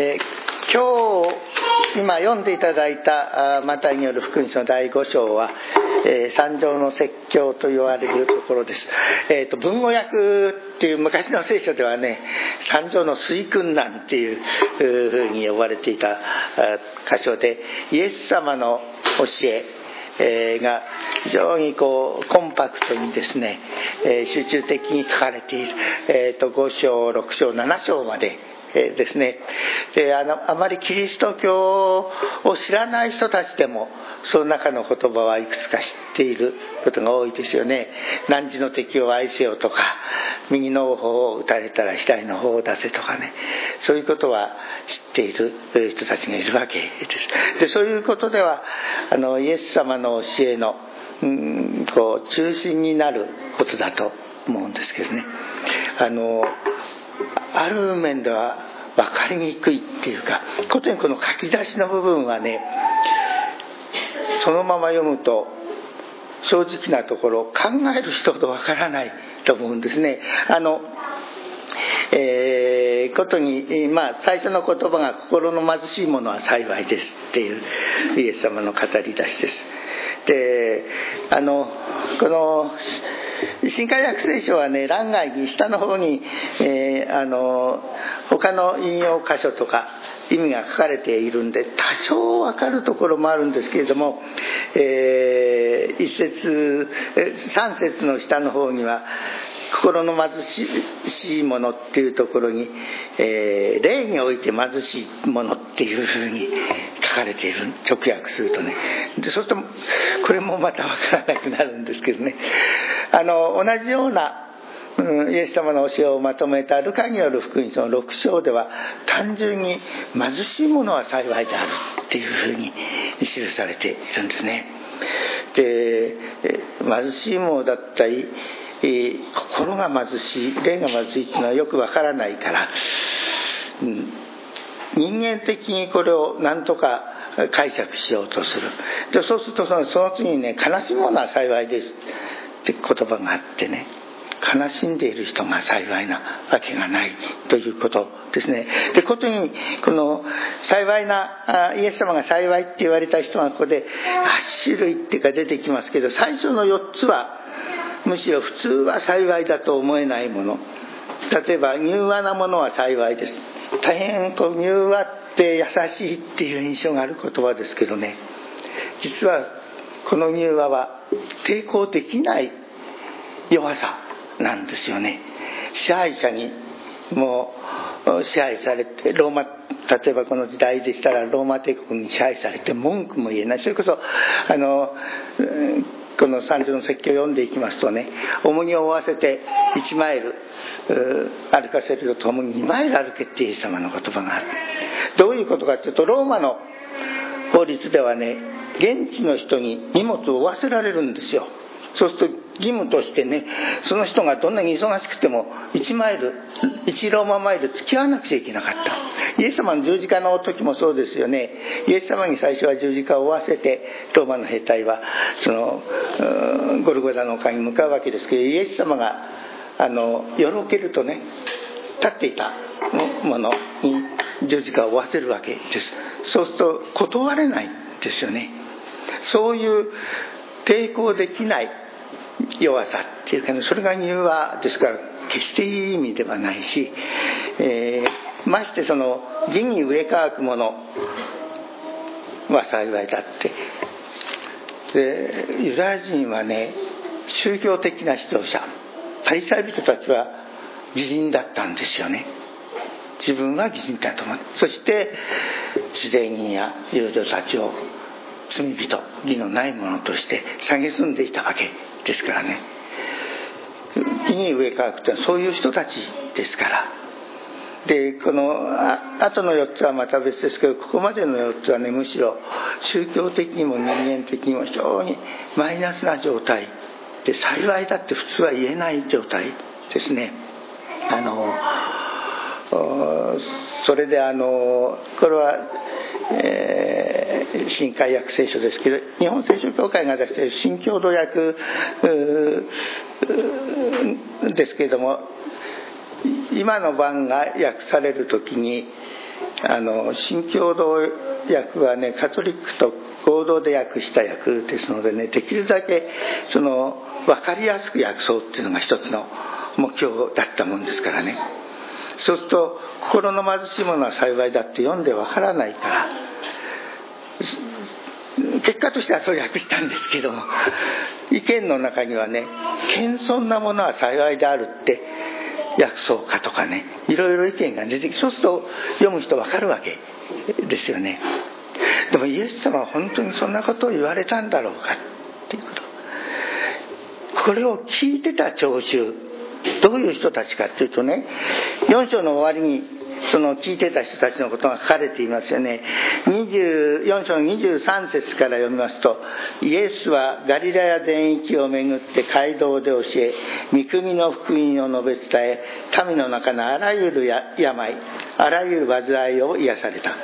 えー、今日今読んでいただいたマタイによる福音書の第5章は、えー、三条の説教と言われるところです、えーと、文語訳っていう昔の聖書ではね三条の水訓なんていうふうに呼ばれていた箇所でイエス様の教ええが非常にこうコンパクトにですね、え集中的に書かれている、えーと、5章6章7章までえですね。であのあまりキリスト教を知らない人たちでもその中の言葉はいくつか知っていることが多いですよね。何時の敵を愛せよとか右の方を打たれたら左の方を出せとかね。そういうことは知っている人たちがいるわけです。でそういうことではあのイエス様の教えのうんこう中心になることだと思うんですけどね。あのある面では分かりにくいっていうかことにこの書き出しの部分はねそのまま読むと正直なところ考える人ほど分からないと思うんですね。あのえー、ことに、まあ、最初の言葉が「心の貧しいものは幸いです」っていうイエス様の語り出しです。であのこの新海訳聖書はね欄外に下の方に、えー、あの他の引用箇所とか意味が書かれているんで多少分かるところもあるんですけれども、えー、一節三節の下の方には心の貧しいものっていうところに、えー、霊において貧しいものっていうふうに書かれている直訳するとね。でそうするとこれもまた分からなくなるんですけどね。あの同じようなイエス様の教えをまとめたルカによる福音書の6章では単純に貧しいものは幸いであるっていうふうに記されているんですね。で貧しいものだったり心が貧しい霊が貧しいっていうのはよくわからないから、うん、人間的にこれを何とか解釈しようとする。でそうするとそのその次にね悲しむものは幸いです。って言葉があってね悲しんでいる人が幸いなわけがないということですね。で、ことに、この幸いな、イエス様が幸いって言われた人がここで8種類っていうか出てきますけど、最初の4つはむしろ普通は幸いだと思えないもの。例えば柔和なものは幸いです。大変こう柔和って優しいっていう印象がある言葉ですけどね。実はこの柔和は抵抗できない弱さなんですよね。支配者にもう支配されてローマ例えばこの時代でしたらローマ帝国に支配されて文句も言えない。それこそあのこの三条の説教を読んでいきますとね重荷を負わせて1マイル歩かせるとともに2マイル歩けってイエス様の言葉がある。どういうことかというとローマの律ではね現地の人に荷物を負わせられるんですよ。そうすると義務としてねその人がどんなに忙しくても1マイル1ローママイル付き合わなくちゃいけなかった。イエス様の十字架の時もそうですよね。イエス様に最初は十字架を負わせてローマの兵隊はそのゴルゴダの丘に向かうわけですけどイエス様があのよろけるとね立っていたもの。に十字架を負わせるわけです。そうすると断れないですよね。そういう抵抗できない弱さっていうかねそれが柔和ですから決していい意味ではないし、えー、ましてその義に植え替くものは幸いだって。でユダヤ人はね宗教的な指導者パリサイ人たちは義人だったんですよね。自分は義人だと思う。そして自然人や友情たちを罪人義のないものとして蔑んでいたわけですからね。義に上からくってそういう人たちですから。でこのあ後の4つはまた別ですけどここまでの4つはねむしろ宗教的にも人間的にも非常にマイナスな状態。で幸いだって普通は言えない状態ですね。あのそれであのこれはえー、新海訳聖書ですけど日本聖書協会が出している新共同訳ですけれども今の版が訳される時にあの新共同訳はねカトリックと合同で訳した訳ですのでねできるだけその分かりやすく訳そうっていうのが一つの目標だったもんですからね。そうすると心の貧しいものは幸いだって読んでわからないから。結果としてはそう訳したんですけども。意見の中にはね謙遜なものは幸いであるって訳そうかとかねいろいろ意見が出てきそうすると読む人分かるわけですよね。でもイエス様は本当にそんなことを言われたんだろうかっていうこと。これを聞いてた聴衆どういう人たちかっていうとね4章の終わりにその聞いてた人たちのことが書かれていますよね。24章の23節から読みますとイエスはガリラヤ全域をめぐって街道で教え御国の福音を述べ伝え民の中のあらゆる病あらゆる煩いを癒された。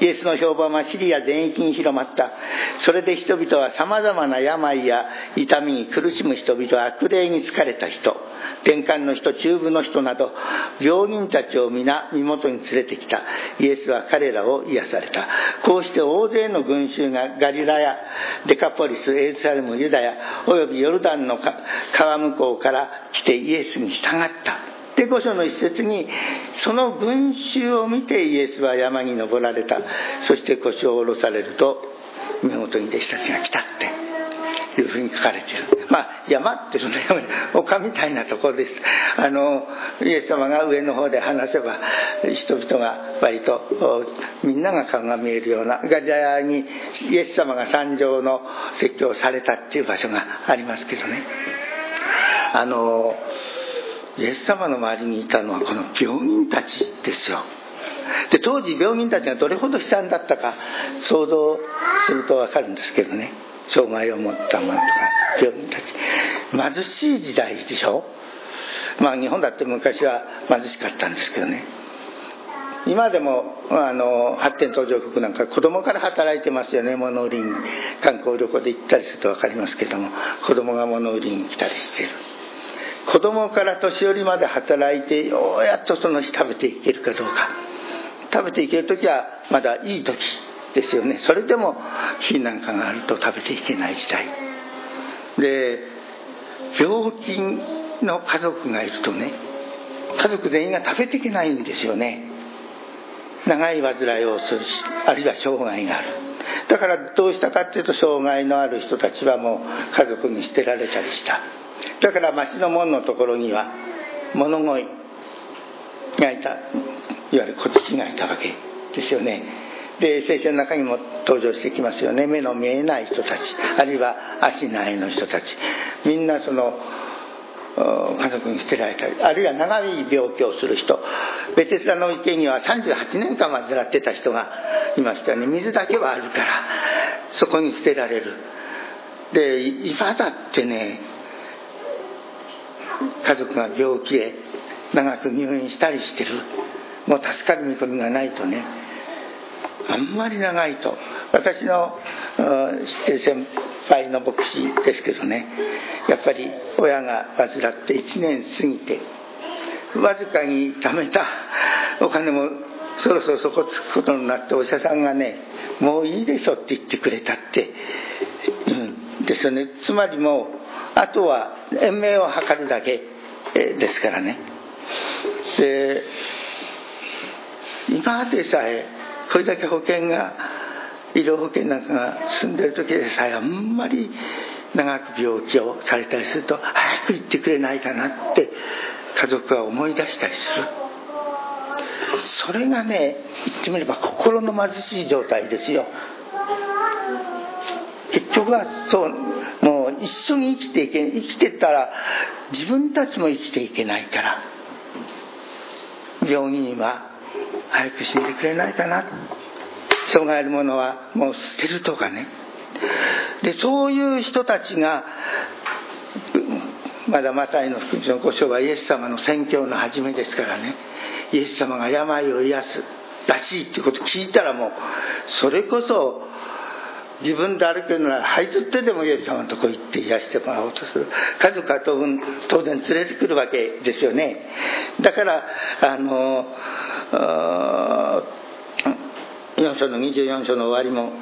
イエスの評判はシリア全域に広まった。それで人々はさまざまな病や痛みに苦しむ人々悪霊に疲れた人。転換の人中部の人など病人たちを皆身元に連れてきた。イエスは彼らを癒された。こうして大勢の群衆がガリラヤデカポリスエルサレムユダヤおよびヨルダンの川向こうから来てイエスに従った。で五章の一節にその群衆を見てイエスは山に登られた。そして腰を下ろされると身元に弟子たちが来たっていうふうに書かれている。まあ山ってその丘みたいなところです。あのイエス様が上の方で話せば人々が割とみんなが顔が見えるようなガリラにイエス様が山上の説教をされたっていう場所がありますけどね。あのイエス様の周りにいたのはこの病人たちですよ。で当時病人たちがどれほど悲惨だったか想像すると分かるんですけどね。障害を持った者とか病人たち。貧しい時代でしょ？まあ日本だって昔は貧しかったんですけどね。今でもあの発展途上国なんか子供から働いてますよね。物売りに観光旅行で行ったりすると分かりますけども。子供が物売りに来たりしてる。子供から年寄りまで働いてようやっとその日食べていけるかどうか。食べていける時はまだいい時ですよね。それでも火なんかがあると食べていけない時代。で病気の家族がいるとね家族全員が食べていけないんですよね。長い患いをするしあるいは障害がある。だからどうしたかっていうと障害のある人たちはもう家族に捨てられたりした。だから町の門のところには物乞いがいたいわゆる小土がいたわけですよね。で聖書の中にも登場してきますよね。目の見えない人たちあるいは足ないの人たち。みんなその家族に捨てられたりあるいは長い病気をする人。ベテスラの池には38年間患ってた人がいましたよね。水だけはあるからそこに捨てられる。で今だってね家族が病気で長く入院したりしてる。もう助かる見込みがないとね。あんまり長いと。私の知ってる先輩の牧師ですけどね。やっぱり親が患って1年過ぎてわずかに貯めた。お金もそろそろそこつくことになってお医者さんがねもういいでしょって言ってくれたって、うん、ですよね。つまりもうあとは延命を図るだけですからね。で今までさえこれだけ保険が医療保険なんかが進んでる時でさえあんまり長く病気をされたりすると早く行ってくれないかなって家族は思い出したりする。それがね言ってみれば心の貧しい状態ですよ。結局はそう一緒に生きていけ生きてたら自分たちも生きていけないから。病院は早く死んでくれないかな。障害あるものはもう捨てるとかね。でそういう人たちがまだマタイの福音書の5章はイエス様の宣教の初めですからね。イエス様が病を癒すらしいっていうことを聞いたらもうそれこそ自分で歩けるなら這いずってでもイエス様のとこ行って癒してもらおうとする。家族は当然当然連れてくるわけですよね。だからあの4章の24章の終わりも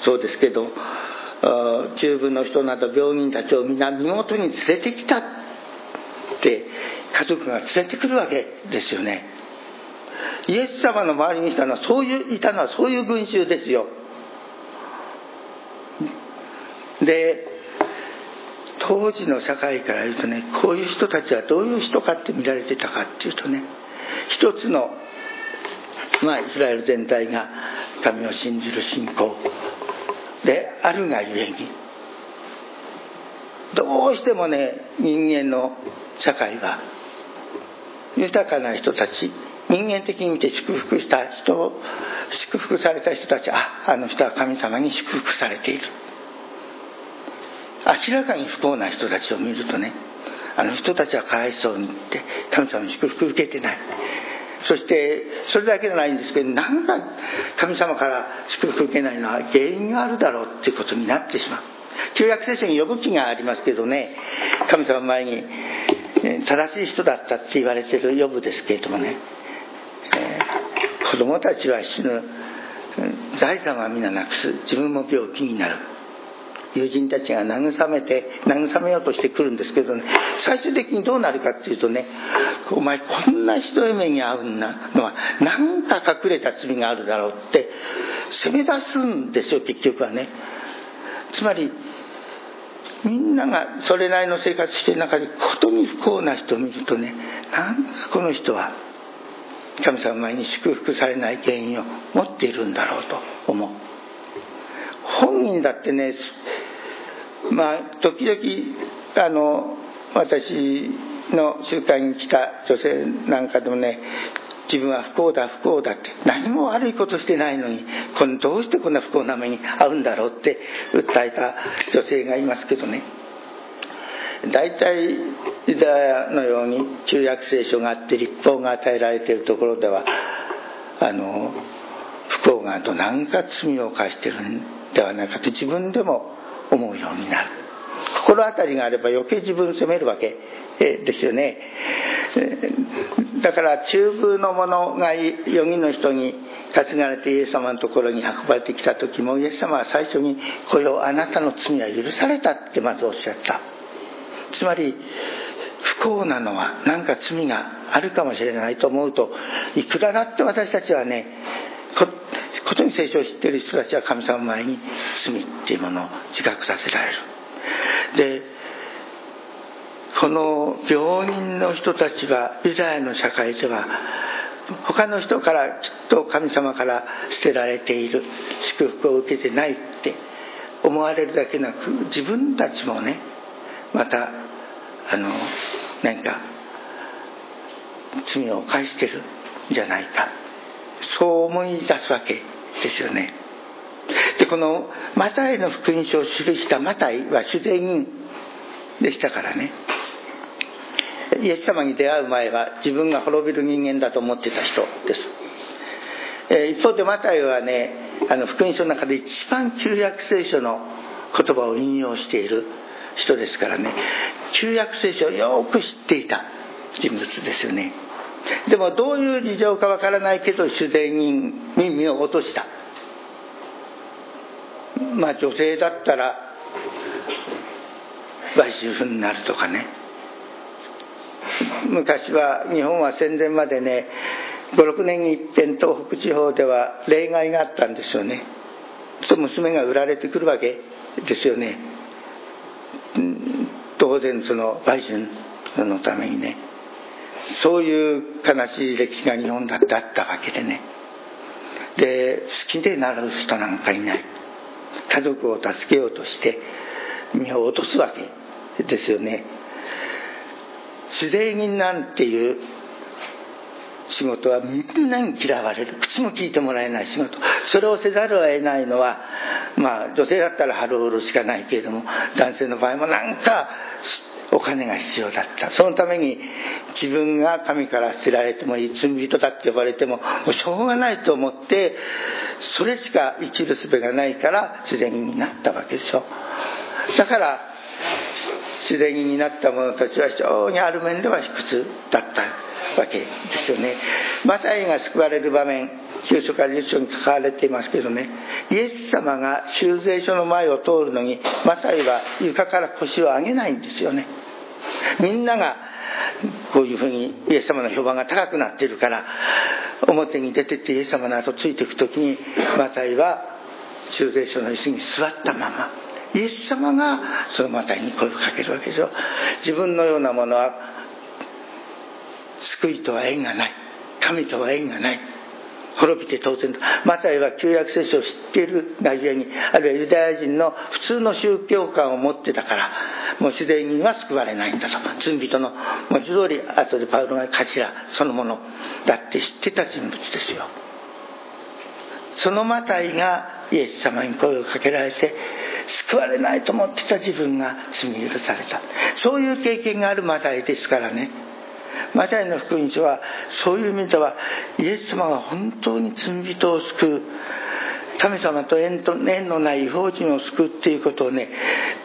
そうですけど中部の人など病人たちを皆見事に連れてきたって家族が連れてくるわけですよね。イエス様の周りにいたのはそういういたのはそういう群衆ですよ。で当時の社会から言うとねこういう人たちはどういう人かって見られてたかっていうとね一つのまあイスラエル全体が神を信じる信仰。であるがゆえにどうしてもね人間の社会は豊かな人たち人間的に見て祝福した人祝福された人たちああの人は神様に祝福されている。明らかに不幸な人たちを見るとねあの人たちはかわいそうにって神様に祝福受けてない。そしてそれだけじゃないんですけど何か神様から祝福受けないのは原因があるだろうっていうことになってしまう。旧約聖書に呼ぶ気がありますけどね神様前に正しい人だったって言われてる呼ぶですけれどもね、えー、子供たちは死ぬ。財産は皆なくす。自分も病気になる。友人たちが慰めて慰めようとしてくるんですけどね最終的にどうなるかっていうとねお前こんなひどい目に遭うのは何か隠れた罪があるだろうって責め出すんですよ結局はね。つまりみんながそれなりの生活してる中でことに不幸な人を見るとねなんかこの人は神様前に祝福されない原因を持っているんだろうと思う。本人だってねまあ時々あの私の集会に来た女性なんかでもね自分は不幸だ不幸だって何も悪いことしてないのにこのどうしてこんな不幸な目に遭うんだろうって訴えた女性がいますけどね。大体ユダヤのように旧約聖書があって立法が与えられているところではあの不幸があと何か罪を犯してるんではないかと自分でも思うようになる。心当たりがあれば余計自分を責めるわけですよね。だから中部の者が4人の人に担がれてイエス様のところに運ばれてきた時もイエス様は最初に「これをあなたの罪は許された」ってまずおっしゃった。つまり不幸なのは何か罪があるかもしれないと思うといくらだって私たちはねことに聖書を知っている人たちは神様前に罪っていうものを自覚させられる。でこの病人の人たちはユダヤの社会では他の人からきっと神様から捨てられている。祝福を受けてないって思われるだけなく自分たちもねまたあの何か罪を犯してるんじゃないか。そう思い出すわけ。ですよね。でこのマタイの福音書を記したマタイは主税人でしたからね。イエス様に出会う前は自分が滅びる人間だと思ってた人です、え一方でマタイはねあの福音書の中で一番旧約聖書の言葉を引用している人ですからね。旧約聖書をよく知っていた人物ですよね。でもどういう事情かわからないけど主税人に身を落とした。まあ女性だったら売春になるとかね。昔は日本は戦前までね56年に一遍東北地方では例外があったんですよね。と娘が売られてくるわけですよね。当然その売春のためにね。そういう悲しい歴史が日本だってあったわけでね。で好きでなる人なんかいない。家族を助けようとして身を落とすわけですよね。主税人なんていう仕事はみんなに嫌われる。口も聞いてもらえない仕事。それをせざるを得ないのはまあ女性だったら春を売るしかないけれども男性の場合もなんかお金が必要だった。そのために自分が神から捨てられても罪人だって呼ばれてももうしょうがないと思ってそれしか生きる術がないから自然になったわけでしょ。だから自然になった者たちは非常にある面では卑屈だったわけですよね。マタイが救われる場面旧書から10書に書かれていますけどね。イエス様が修税所の前を通るのにマタイは床から腰を上げないんですよね。みんながこういうふうにイエス様の評判が高くなっているから表に出てってイエス様の後ついていく時にマタイは修税所の椅子に座ったままイエス様がそのマタイに声をかけるわけですよ。自分のようなものは救いとは縁がない神とは縁がない。滅びて当然とマタイは旧約聖書を知っているがゆえにあるいはユダヤ人の普通の宗教観を持ってたからもう自然には救われないんだと。罪人の文字通り後でパウロが頭そのものだって知ってた人物ですよ。そのマタイがイエス様に声をかけられて救われないと思ってた自分が罪許された。そういう経験があるマタイですからね。マタイの福音書はそういう意味ではイエス様が本当に罪人を救う神様と縁と縁のない違法人を救うっていうことをね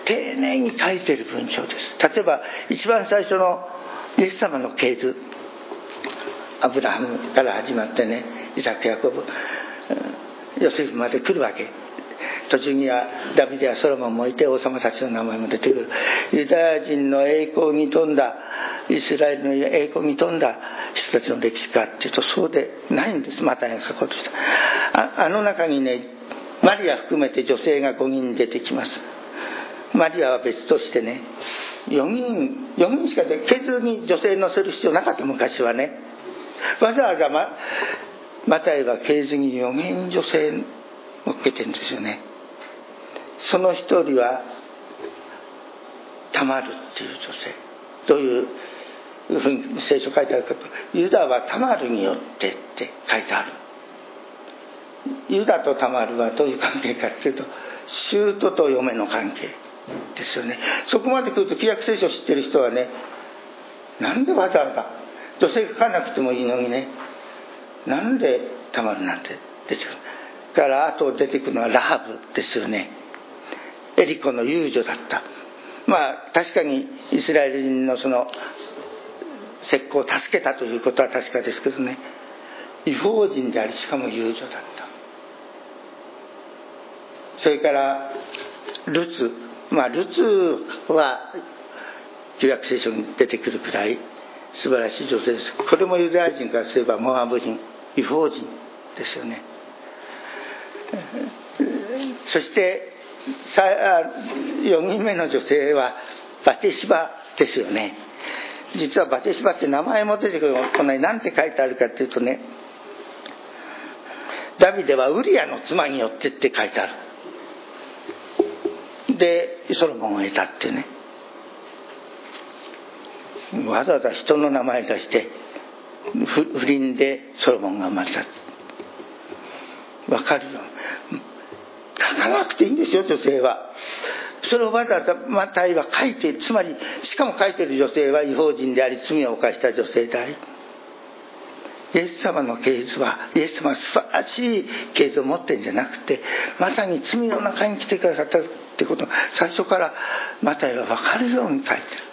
丁寧に書いてる文章です。例えば一番最初のイエス様の系図。アブラハムから始まってねイサク・ヤコブヨセフまで来るわけ。途中にはダビデやソロモンもいて王様たちの名前も出てくる。ユダヤ人の栄光に富んだイスラエルの栄光に富んだ人たちの歴史かっていうとそうでないんです。マタイが書ことした。あの中にねマリア含めて女性が5人出てきます。マリアは別としてね4人4人しかでけずに女性乗せる必要なかった。昔はね。わざわざまマタイはケーズに4人女性乗っけてるんですよね。その一人はタマルっていう女性。どういうふうに聖書書いてあるかと。ユダはタマルによってって書いてある。ユダとタマルはどういう関係かっていうと舅と嫁の関係ですよね。そこまで来ると旧約聖書を知ってる人はねなんでわざわざ女性書かなくてもいいのにねなんでタマルなんて出てくるからあと出てくるのはラハブですよね。エリコの遊女だった。まあ確かにイスラエル人のその石膏を助けたということは確かですけどね。違法人でありしかも遊女だった。それからルツ。まあルツは旧約聖書に出てくるくらい素晴らしい女性です。これもユダヤ人からすればモアブ人違法人ですよね。そして4人目の女性はバテシバですよね。実はバテシバって名前も出てくるこんなに何て書いてあるかっていうとねダビデはウリアの妻によってって書いてある。でソロモンを得たってね。わざわざ人の名前出して不倫でソロモンが生まれたって。わかるよ。書かなくていいんですよ女性は。それをわざわざマタイは書いてつまりしかも書いてる女性は違法人であり罪を犯した女性であり。イエス様の系図はイエス様は素晴らしい系図を持ってるんじゃなくてまさに罪の中に来てくださったってこと最初からマタイは分かるように書いてる。